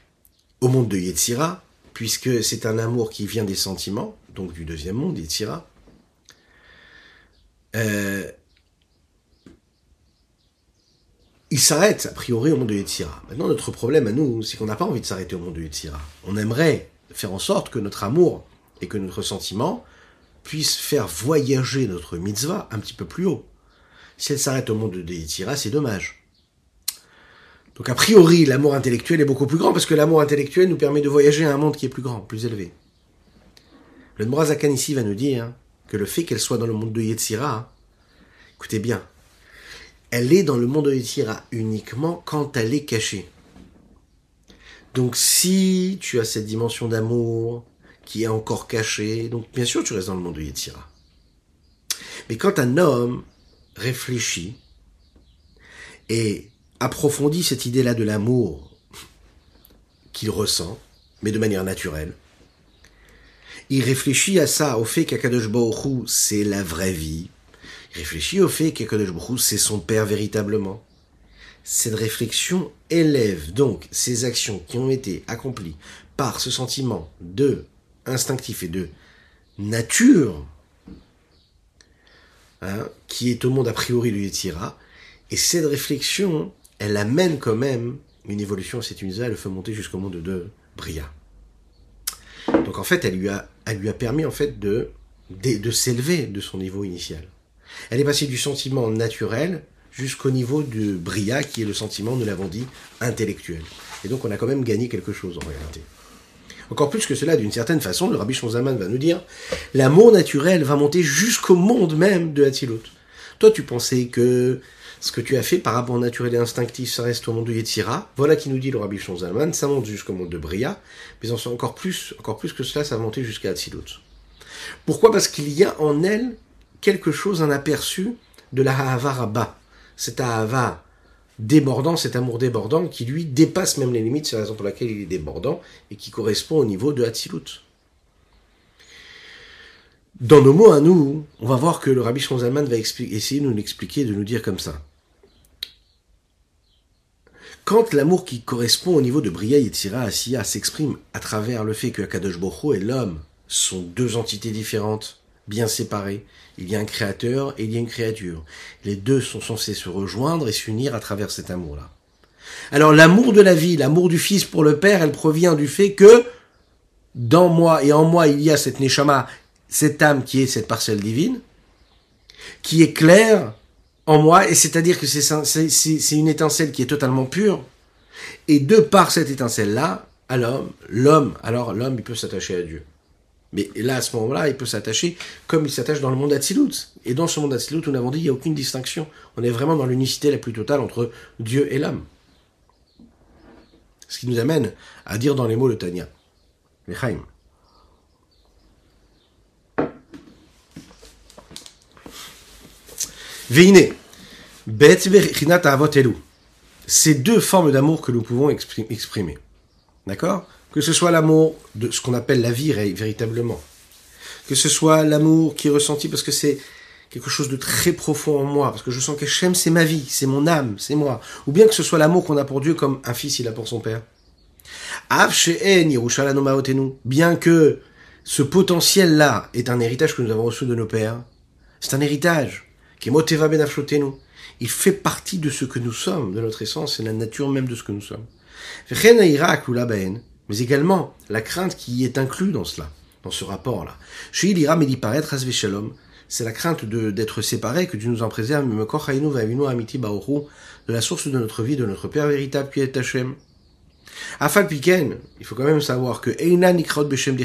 au monde de Yetzira, puisque c'est un amour qui vient des sentiments, donc du deuxième monde, Yetzira. Euh, il s'arrête a priori au monde de Yetzira. Maintenant, notre problème à nous, c'est qu'on n'a pas envie de s'arrêter au monde de Yetzira. On aimerait faire en sorte que notre amour et que notre sentiment puissent faire voyager notre mitzvah un petit peu plus haut. Si elle s'arrête au monde de Yetzira, c'est dommage. Donc a priori, l'amour intellectuel est beaucoup plus grand parce que l'amour intellectuel nous permet de voyager à un monde qui est plus grand, plus élevé. Le Nmorazakan ici va nous dire que le fait qu'elle soit dans le monde de Yetzira, écoutez bien, elle est dans le monde de Yetzira uniquement quand elle est cachée. Donc si tu as cette dimension d'amour qui est encore cachée, donc bien sûr tu restes dans le monde de Yetzira. Mais quand un homme réfléchit et approfondit cette idée-là de l'amour qu'il ressent, mais de manière naturelle. Il réfléchit à ça, au fait qu'Akadosh Baruch c'est la vraie vie. Il réfléchit au fait qu'Akadosh Baruch c'est son père véritablement. Cette réflexion élève donc ces actions qui ont été accomplies par ce sentiment de instinctif et de nature, hein, qui est au monde a priori le Yetzira, et cette réflexion elle amène quand même une évolution à cette unité, elle le fait monter jusqu'au monde de Bria. Donc en fait, elle lui a, elle lui a permis en fait de, de, s'élever de son niveau initial. Elle est passée du sentiment naturel jusqu'au niveau de Bria, qui est le sentiment, nous l'avons dit, intellectuel. Et donc on a quand même gagné quelque chose en réalité. Encore plus que cela, d'une certaine façon, le Rabbi Shonzaman va nous dire, l'amour naturel va monter jusqu'au monde même de Hatzilut. Toi, tu pensais que ce que tu as fait par rapport naturel et instinctif, ça reste au monde de Yetzira. Voilà qui nous dit le Rabbi Shonzalman, ça monte jusqu'au monde de Bria, mais en encore plus, encore plus que cela, ça va monter jusqu'à Atzilut. Pourquoi? Parce qu'il y a en elle quelque chose, un aperçu de la Ha'ava Rabba. Cet Ha'ava débordant, cet amour débordant qui lui dépasse même les limites, c'est la raison pour laquelle il est débordant, et qui correspond au niveau de Hatzilut. Dans nos mots à nous, on va voir que le Rabbi Shonzalman va essayer de nous l'expliquer, de nous dire comme ça. Quand l'amour qui correspond au niveau de Bria et Tira Asiya s'exprime à travers le fait que Akadosh Boko et l'homme sont deux entités différentes, bien séparées, il y a un créateur et il y a une créature. Les deux sont censés se rejoindre et s'unir à travers cet amour-là. Alors l'amour de la vie, l'amour du Fils pour le Père, elle provient du fait que dans moi et en moi il y a cette Neshama, cette âme qui est cette parcelle divine, qui est claire en moi, et c'est-à-dire que c'est une étincelle qui est totalement pure, et de par cette étincelle-là, à l'homme, l'homme, alors l'homme, il peut s'attacher à Dieu. Mais là, à ce moment-là, il peut s'attacher comme il s'attache dans le monde d'Atsilut. Et dans ce monde d'Atsilut, nous avons dit, il n'y a aucune distinction. On est vraiment dans l'unicité la plus totale entre Dieu et l'homme. Ce qui nous amène à dire dans les mots le Tanya. Lechaim. Veine, Ces deux formes d'amour que nous pouvons exprimer. D'accord? Que ce soit l'amour de ce qu'on appelle la vie véritablement. que ce soit l'amour qui est ressenti parce que c'est quelque chose de très profond en moi, parce que je sens que Hachem c'est ma vie, c'est mon âme, c'est moi, ou bien que ce soit l'amour qu'on a pour Dieu comme un fils il a pour son père. Bien que ce potentiel-là est un héritage que nous avons reçu de nos pères, c'est un héritage qui est benaflotenu. Il fait partie de ce que nous sommes, de notre essence, c'est la nature même de ce que nous sommes. Mais également la crainte qui est inclue dans cela, dans ce rapport-là. C'est la crainte d'être séparé, que Dieu nous en préserve, de la source de notre vie, de notre Père véritable qui est Hachem. Afal Piken, il faut quand même savoir que Eina Nikrot Beshem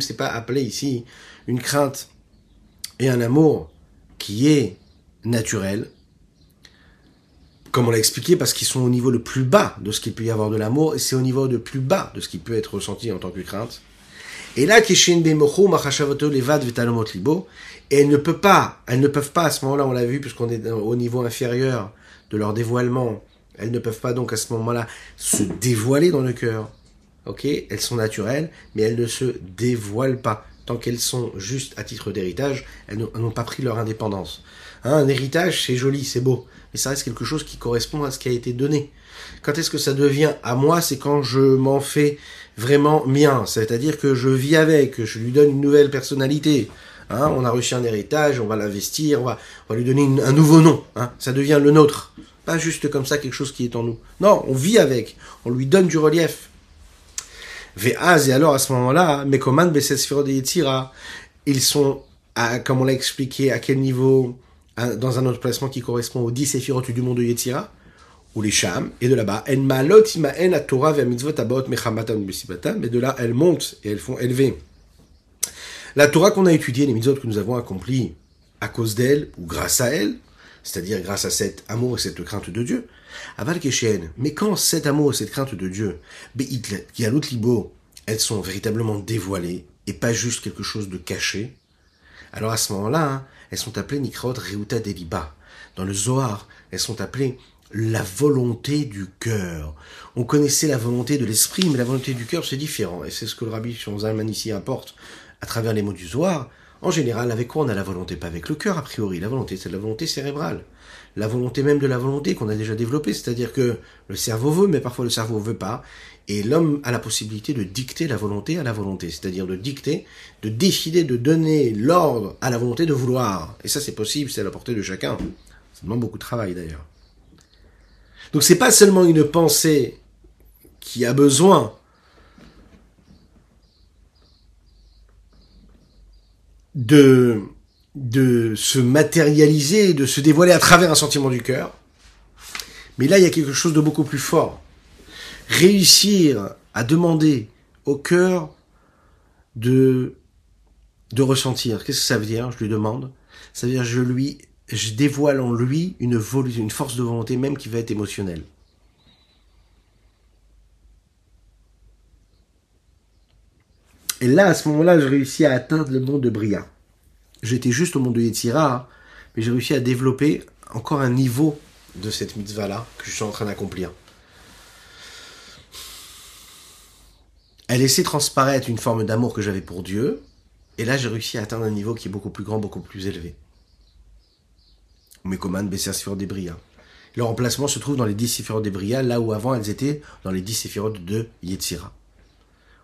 c'est pas appelé ici une crainte et un amour qui est naturel, comme on l'a expliqué, parce qu'ils sont au niveau le plus bas de ce qu'il peut y avoir de l'amour, et c'est au niveau le plus bas de ce qui peut être ressenti en tant que crainte. Et là, Levad Libo, et elles ne peuvent pas, elles ne peuvent pas à ce moment-là, on l'a vu, puisqu'on est au niveau inférieur de leur dévoilement, elles ne peuvent pas donc à ce moment-là se dévoiler dans le cœur. Ok? Elles sont naturelles, mais elles ne se dévoilent pas. Tant qu'elles sont juste à titre d'héritage, elles n'ont pas pris leur indépendance. Hein, un héritage, c'est joli, c'est beau, mais ça reste quelque chose qui correspond à ce qui a été donné. Quand est-ce que ça devient à moi C'est quand je m'en fais vraiment mien, c'est-à-dire que je vis avec, je lui donne une nouvelle personnalité. Hein, on a reçu un héritage, on va l'investir, on va, on va lui donner un nouveau nom. Hein, ça devient le nôtre. Pas juste comme ça quelque chose qui est en nous. Non, on vit avec. On lui donne du relief. Ve'az, et alors à ce moment-là, Mekoman Besesfiro de Yetzira, ils sont, à, comme on l'a expliqué, à quel niveau, dans un autre placement qui correspond aux 10 séphirotes du monde de Yetzira, ou les Sham, et de là-bas, En Malot Imaen a Torah ve Mitzvot Abot mais de là, elles montent et elles font élever. La Torah qu'on a étudiée, les mitzvot que nous avons accomplies à cause d'elle, ou grâce à elle, c'est-à-dire grâce à cet amour et cette crainte de Dieu. Aval mais quand cet amour et cette crainte de Dieu, l'autre libo, elles sont véritablement dévoilées et pas juste quelque chose de caché, alors à ce moment-là, hein, elles sont appelées Nikraot Reuta Deliba. Dans le Zohar, elles sont appelées la volonté du cœur. On connaissait la volonté de l'esprit, mais la volonté du cœur, c'est différent. Et c'est ce que le rabbi Shonzalman ici apporte à travers les mots du Zohar. En général, avec quoi on a la volonté? Pas avec le cœur, a priori. La volonté, c'est la volonté cérébrale. La volonté même de la volonté qu'on a déjà développée. C'est-à-dire que le cerveau veut, mais parfois le cerveau veut pas. Et l'homme a la possibilité de dicter la volonté à la volonté. C'est-à-dire de dicter, de décider, de donner l'ordre à la volonté de vouloir. Et ça, c'est possible, c'est à la portée de chacun. Ça demande beaucoup de travail, d'ailleurs. Donc c'est pas seulement une pensée qui a besoin de, de se matérialiser, de se dévoiler à travers un sentiment du cœur. Mais là, il y a quelque chose de beaucoup plus fort. Réussir à demander au cœur de, de ressentir. Qu'est-ce que ça veut dire? Je lui demande. Ça veut dire je lui, je dévoile en lui une, une force de volonté même qui va être émotionnelle. Et là, à ce moment-là, je réussis à atteindre le monde de Bria. J'étais juste au monde de Yetzira, mais j'ai réussi à développer encore un niveau de cette mitzvah-là que je suis en train d'accomplir. Elle laissait transparaître une forme d'amour que j'avais pour Dieu, et là j'ai réussi à atteindre un niveau qui est beaucoup plus grand, beaucoup plus élevé. Mes commandes sur des. Leur emplacement se trouve dans les 10 séphirotes des Bria, là où avant elles étaient dans les 10 séphirotes de Yetzira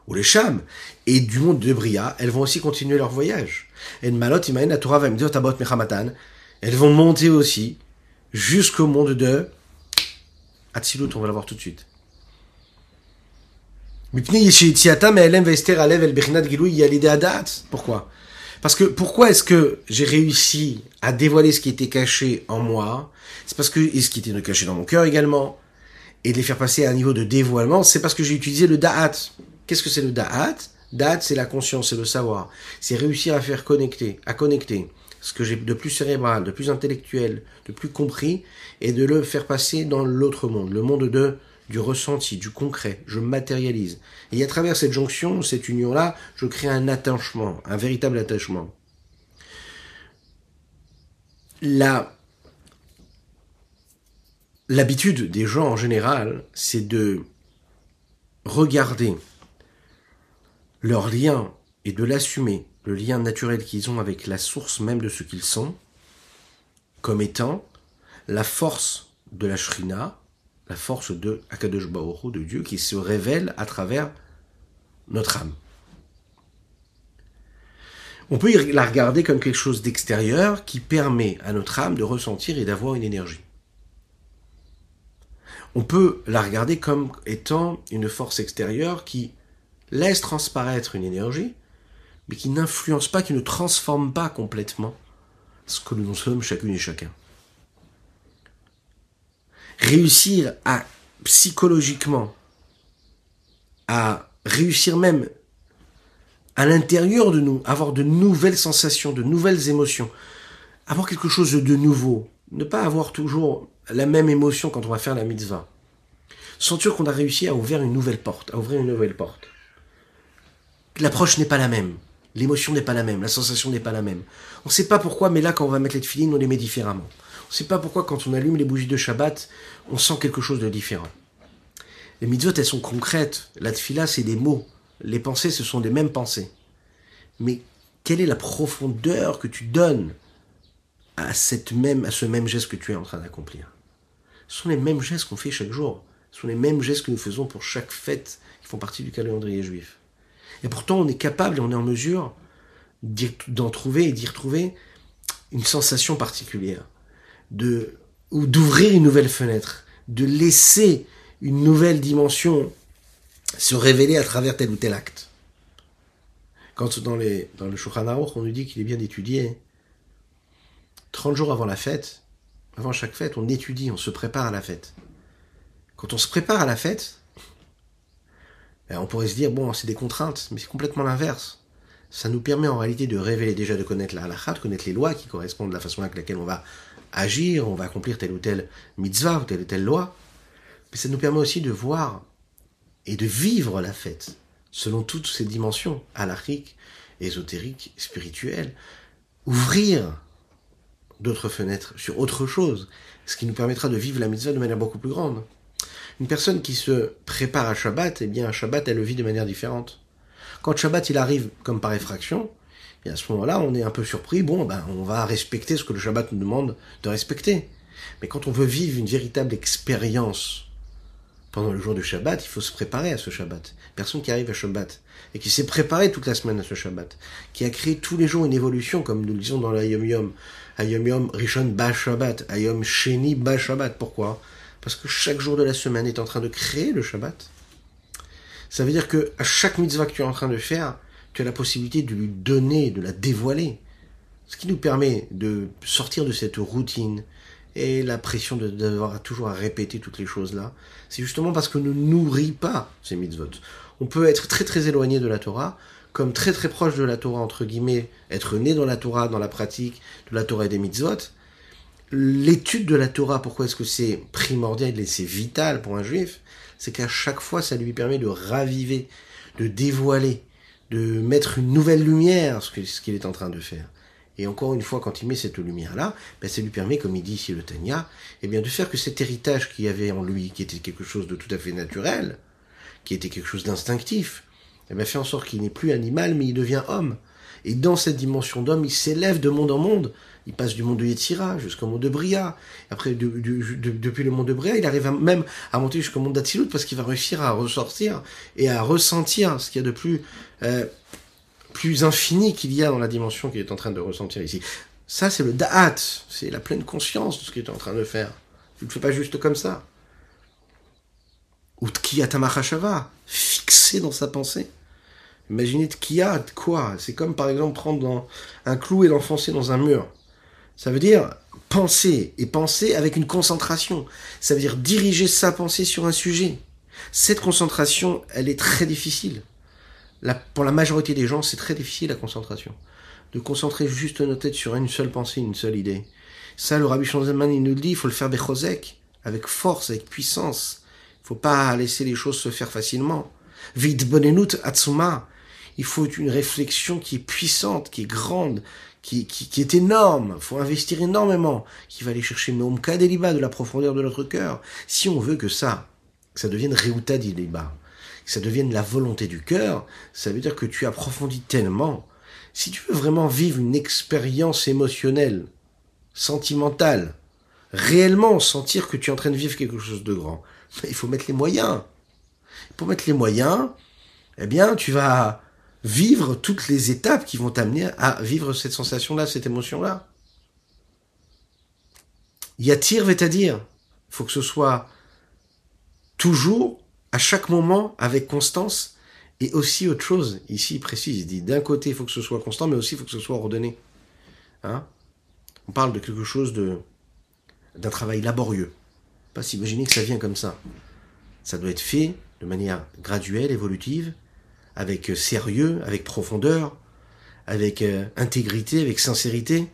ou les Cham, et du monde de Bria, elles vont aussi continuer leur voyage. Elles vont monter aussi jusqu'au monde de Atzilut, on va la voir tout de suite. Pourquoi? Parce que pourquoi est-ce que j'ai réussi à dévoiler ce qui était caché en moi? C'est parce que, et ce qui était caché dans mon cœur également, et de les faire passer à un niveau de dévoilement, c'est parce que j'ai utilisé le da'at. Qu'est-ce que c'est le da'at? Da'at, c'est la conscience, c'est le savoir. C'est réussir à faire connecter, à connecter ce que j'ai de plus cérébral, de plus intellectuel, de plus compris, et de le faire passer dans l'autre monde, le monde de du ressenti, du concret. Je matérialise. Et à travers cette jonction, cette union-là, je crée un attachement, un véritable attachement. La l'habitude des gens en général, c'est de regarder leur lien et de l'assumer le lien naturel qu'ils ont avec la source même de ce qu'ils sont, comme étant la force de la Shrina, la force de Akadosh Baoru, de Dieu, qui se révèle à travers notre âme. On peut la regarder comme quelque chose d'extérieur qui permet à notre âme de ressentir et d'avoir une énergie. On peut la regarder comme étant une force extérieure qui laisse transparaître une énergie, mais qui n'influence pas, qui ne transforme pas complètement ce que nous sommes chacune et chacun. Réussir à psychologiquement, à réussir même à l'intérieur de nous, avoir de nouvelles sensations, de nouvelles émotions, avoir quelque chose de nouveau, ne pas avoir toujours la même émotion quand on va faire la mitzvah. Sentir qu'on a réussi à ouvrir une nouvelle porte, à ouvrir une nouvelle porte. L'approche n'est pas la même, l'émotion n'est pas la même, la sensation n'est pas la même. On ne sait pas pourquoi, mais là, quand on va mettre les filines, on les met différemment. On ne sait pas pourquoi, quand on allume les bougies de Shabbat, on sent quelque chose de différent. Les mitzvot, elles sont concrètes. La tfila, c'est des mots. Les pensées, ce sont des mêmes pensées. Mais quelle est la profondeur que tu donnes à, cette même, à ce même geste que tu es en train d'accomplir? Ce sont les mêmes gestes qu'on fait chaque jour. Ce sont les mêmes gestes que nous faisons pour chaque fête qui font partie du calendrier juif. Et pourtant, on est capable et on est en mesure d'en trouver et d'y retrouver une sensation particulière, ou d'ouvrir une nouvelle fenêtre, de laisser une nouvelle dimension se révéler à travers tel ou tel acte. Quand dans le Shulchan on nous dit qu'il est bien d'étudier 30 jours avant la fête, avant chaque fête, on étudie, on se prépare à la fête. Quand on se prépare à la fête, ben, on pourrait se dire, bon, c'est des contraintes, mais c'est complètement l'inverse. Ça nous permet en réalité de révéler déjà, de connaître la halakha, de connaître les lois qui correspondent à la façon avec laquelle on va agir, on va accomplir telle ou telle mitzvah ou telle ou telle loi. Mais ça nous permet aussi de voir et de vivre la fête selon toutes ces dimensions halachiques, ésotériques, spirituelles. Ouvrir d'autres fenêtres sur autre chose, ce qui nous permettra de vivre la mitzvah de manière beaucoup plus grande. Une personne qui se prépare à Shabbat, eh bien, à Shabbat, elle le vit de manière différente. Quand Shabbat, il arrive comme par effraction, et à ce moment-là, on est un peu surpris. Bon, ben, on va respecter ce que le Shabbat nous demande de respecter. Mais quand on veut vivre une véritable expérience pendant le jour du Shabbat, il faut se préparer à ce Shabbat. Personne qui arrive à Shabbat et qui s'est préparé toute la semaine à ce Shabbat, qui a créé tous les jours une évolution, comme nous le disons dans l'Ayom Yom, Ayom Yom Rishon Ba Shabbat, Ayom Sheni Ba Shabbat. Pourquoi? Parce que chaque jour de la semaine est en train de créer le Shabbat. Ça veut dire que à chaque mitzvah que tu es en train de faire, tu as la possibilité de lui donner, de la dévoiler. Ce qui nous permet de sortir de cette routine et la pression de devoir toujours à répéter toutes les choses là. C'est justement parce que ne nourrit pas ces mitzvot. On peut être très très éloigné de la Torah, comme très très proche de la Torah, entre guillemets, être né dans la Torah, dans la pratique de la Torah et des mitzvot. L'étude de la Torah, pourquoi est-ce que c'est primordial et c'est vital pour un juif C'est qu'à chaque fois, ça lui permet de raviver, de dévoiler, de mettre une nouvelle lumière ce qu'il est en train de faire. Et encore une fois, quand il met cette lumière-là, ben, ça lui permet, comme il dit ici le Tanya, eh bien, de faire que cet héritage qu'il y avait en lui, qui était quelque chose de tout à fait naturel, qui était quelque chose d'instinctif, eh bien, fait en sorte qu'il n'est plus animal, mais il devient homme. Et dans cette dimension d'homme, il s'élève de monde en monde. Il passe du monde de Yetzira jusqu'au monde de Bria. Après, depuis le monde de Bria, il arrive même à monter jusqu'au monde d'Atsilut parce qu'il va réussir à ressortir et à ressentir ce qu'il y a de plus euh, plus infini qu'il y a dans la dimension qu'il est en train de ressentir ici. Ça, c'est le da'at, c'est la pleine conscience de ce qu'il est en train de faire. Tu ne le fais pas juste comme ça. Tkiyata fixé dans sa pensée. Imaginez tkiya, quoi C'est comme par exemple prendre un clou et l'enfoncer dans un mur. Ça veut dire penser, et penser avec une concentration. Ça veut dire diriger sa pensée sur un sujet. Cette concentration, elle est très difficile pour la majorité des gens, c'est très difficile la concentration. De concentrer juste notre tête sur une seule pensée, une seule idée. Ça, le Rabbi Shanzaman, il nous le dit, il faut le faire bechosek, avec force, avec puissance. Il faut pas laisser les choses se faire facilement. Vite bonenut atsuma. Il faut une réflexion qui est puissante, qui est grande, qui, qui, est énorme. Il faut investir énormément. Qui va aller chercher Meomka Deliba, de la profondeur de notre cœur. Si on veut que ça, que ça devienne Reuta Deliba, que ça devienne la volonté du cœur, ça veut dire que tu approfondis tellement si tu veux vraiment vivre une expérience émotionnelle, sentimentale, réellement sentir que tu es en train de vivre quelque chose de grand, il faut mettre les moyens. Pour mettre les moyens, eh bien, tu vas vivre toutes les étapes qui vont t'amener à vivre cette sensation-là, cette émotion-là. Yatir veut à dire, il faut que ce soit toujours, à chaque moment, avec constance, et aussi autre chose. Ici, précise, il dit, d'un côté, il faut que ce soit constant, mais aussi il faut que ce soit ordonné. Hein? On parle de quelque chose de d'un travail laborieux. Pas s'imaginer que ça vient comme ça. Ça doit être fait de manière graduelle, évolutive, avec euh, sérieux, avec profondeur, avec euh, intégrité, avec sincérité.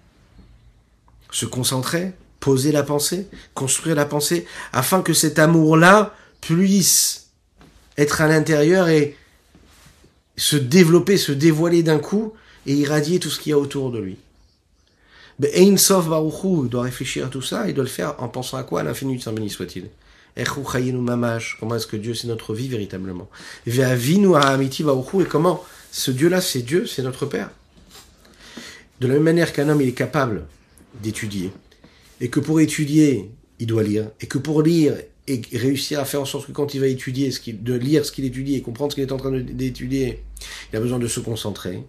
Se concentrer, poser la pensée, construire la pensée, afin que cet amour-là puisse être à l'intérieur et se développer, se dévoiler d'un coup et irradier tout ce qu'il y a autour de lui. Ein Sof Baruchou doit réfléchir à tout ça, il doit le faire en pensant à quoi l'infini du Saint béni soit-il. Comment est-ce que Dieu c'est notre vie véritablement? Et comment ce Dieu-là c'est Dieu, c'est notre Père? De la même manière qu'un homme il est capable d'étudier, et que pour étudier, il doit lire, et que pour lire et réussir à faire en sorte que quand il va étudier, de lire ce qu'il étudie et comprendre ce qu'il est en train d'étudier, il a besoin de se concentrer.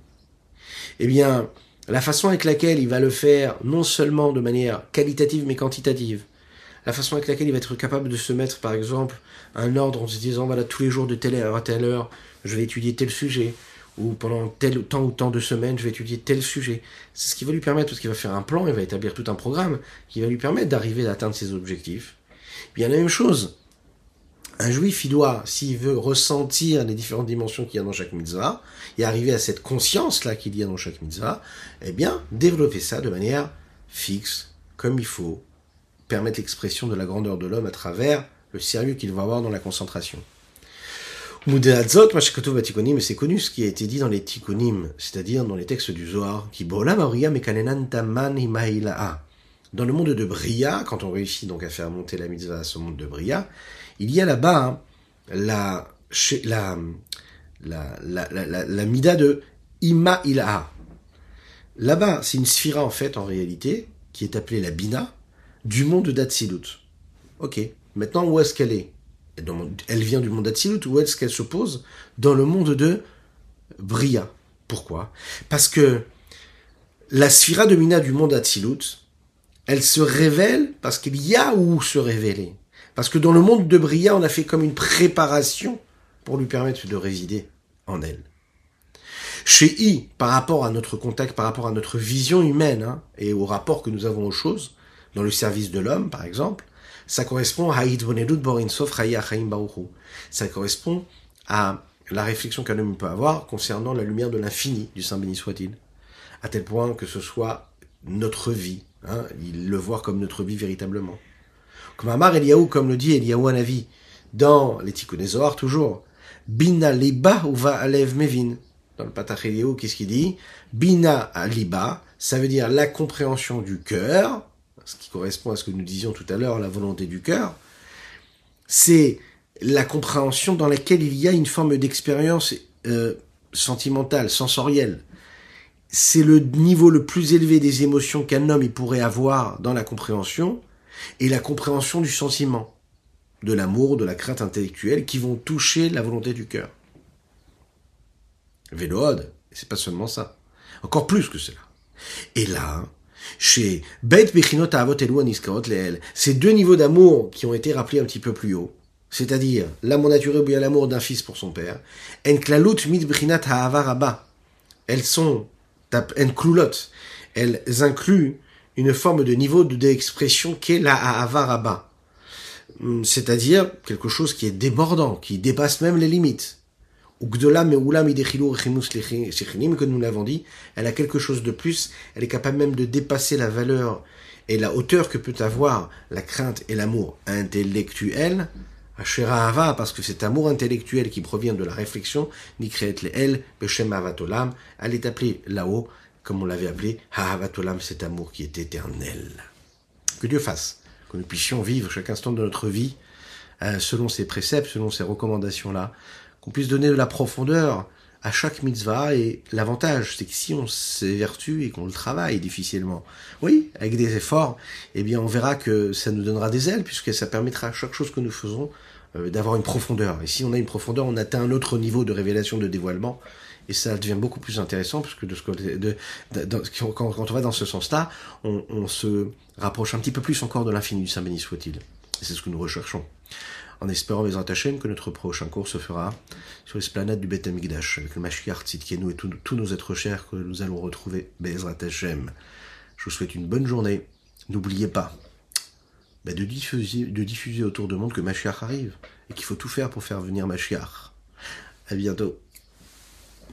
Eh bien, la façon avec laquelle il va le faire, non seulement de manière qualitative mais quantitative, la façon avec laquelle il va être capable de se mettre, par exemple, un ordre en se disant, voilà, tous les jours de telle heure à telle heure, je vais étudier tel sujet, ou pendant tel temps ou tant de semaines, je vais étudier tel sujet. C'est ce qui va lui permettre, tout ce qui va faire un plan, il va établir tout un programme qui va lui permettre d'arriver à atteindre ses objectifs. Bien la même chose. Un juif, il doit, s'il veut ressentir les différentes dimensions qu'il y a dans chaque mitzvah, et arriver à cette conscience-là qu'il y a dans chaque mitzvah, eh bien, développer ça de manière fixe, comme il faut, permettre l'expression de la grandeur de l'homme à travers le sérieux qu'il va avoir dans la concentration. mais c'est connu ce qui a été dit dans les tikkunim, c'est-à-dire dans les textes du Zohar, qui Dans le monde de Bria, quand on réussit donc à faire monter la mitzvah à ce monde de Bria, il y a là-bas hein, la, la, la, la, la, mida de Ima. Là-bas, c'est une sphira en fait, en réalité, qui est appelée la Bina, du monde d'Atsilut. Ok, maintenant où est-ce qu'elle est, Elle vient du monde d'Atsilut, où est-ce qu'elle se pose? Dans le monde de Bria. Pourquoi? Parce que la sphira de Mina du monde d'Atsilut, elle se révèle parce qu'il y a où se révéler. Parce que dans le monde de Bria, on a fait comme une préparation pour lui permettre de résider en elle. Chez I, par rapport à notre contact, par rapport à notre vision humaine hein, et au rapport que nous avons aux choses, dans le service de l'homme, par exemple, ça correspond à Ça correspond à la réflexion qu'un homme peut avoir concernant la lumière de l'infini du Saint béni soit-il. À tel point que ce soit notre vie, hein, il le voir comme notre vie véritablement. Comme Amar Eliaou, comme le dit Eliaou Anavi, dans les Tikkunézoar toujours, Bina liba ou va alev mevin. Dans le Patach qu'est-ce qu'il dit Bina liba, ça veut dire la compréhension du cœur, ce qui correspond à ce que nous disions tout à l'heure, la volonté du cœur, c'est la compréhension dans laquelle il y a une forme d'expérience euh, sentimentale, sensorielle. C'est le niveau le plus élevé des émotions qu'un homme pourrait avoir dans la compréhension, et la compréhension du sentiment, de l'amour, de la crainte intellectuelle, qui vont toucher la volonté du cœur. Véloode, c'est pas seulement ça. Encore plus que cela. Et là, chez ces deux niveaux d'amour qui ont été rappelés un petit peu plus haut, c'est-à-dire l'amour naturel ou bien l'amour d'un fils pour son père, Enklalut Mit Bechinat Haavaraba, elles sont Enklulot, elles incluent une forme de niveau d'expression qu'est la hum, c'est-à-dire quelque chose qui est débordant, qui dépasse même les limites que nous l'avons dit, elle a quelque chose de plus, elle est capable même de dépasser la valeur et la hauteur que peut avoir la crainte et l'amour intellectuel, parce que cet amour intellectuel qui provient de la réflexion, El, elle est appelée là-haut, comme on l'avait appelé, cet amour qui est éternel. Que Dieu fasse, que nous puissions vivre chaque instant de notre vie euh, selon ses préceptes, selon ses recommandations-là, qu'on puisse donner de la profondeur à chaque mitzvah et l'avantage, c'est que si on s'évertue et qu'on le travaille difficilement, oui, avec des efforts, eh bien on verra que ça nous donnera des ailes puisque ça permettra à chaque chose que nous faisons euh, d'avoir une profondeur. Et si on a une profondeur, on atteint un autre niveau de révélation, de dévoilement. Et ça devient beaucoup plus intéressant parce que de ce côté, de, quand, quand, on va dans ce sens-là, on, on, se rapproche un petit peu plus encore de l'infini du Saint béni soit-il. Et c'est ce que nous recherchons en espérant, mes attachés, que notre prochain cours se fera sur l'esplanade du Beth Amikdash, avec le Mashiach Tzidkenu et tous nos êtres chers que nous allons retrouver, Bezrat Hashem. Je vous souhaite une bonne journée. N'oubliez pas bah, de, diffuser, de autour du monde que Mashiach arrive, et qu'il faut tout faire pour faire venir Mashiach. À bientôt.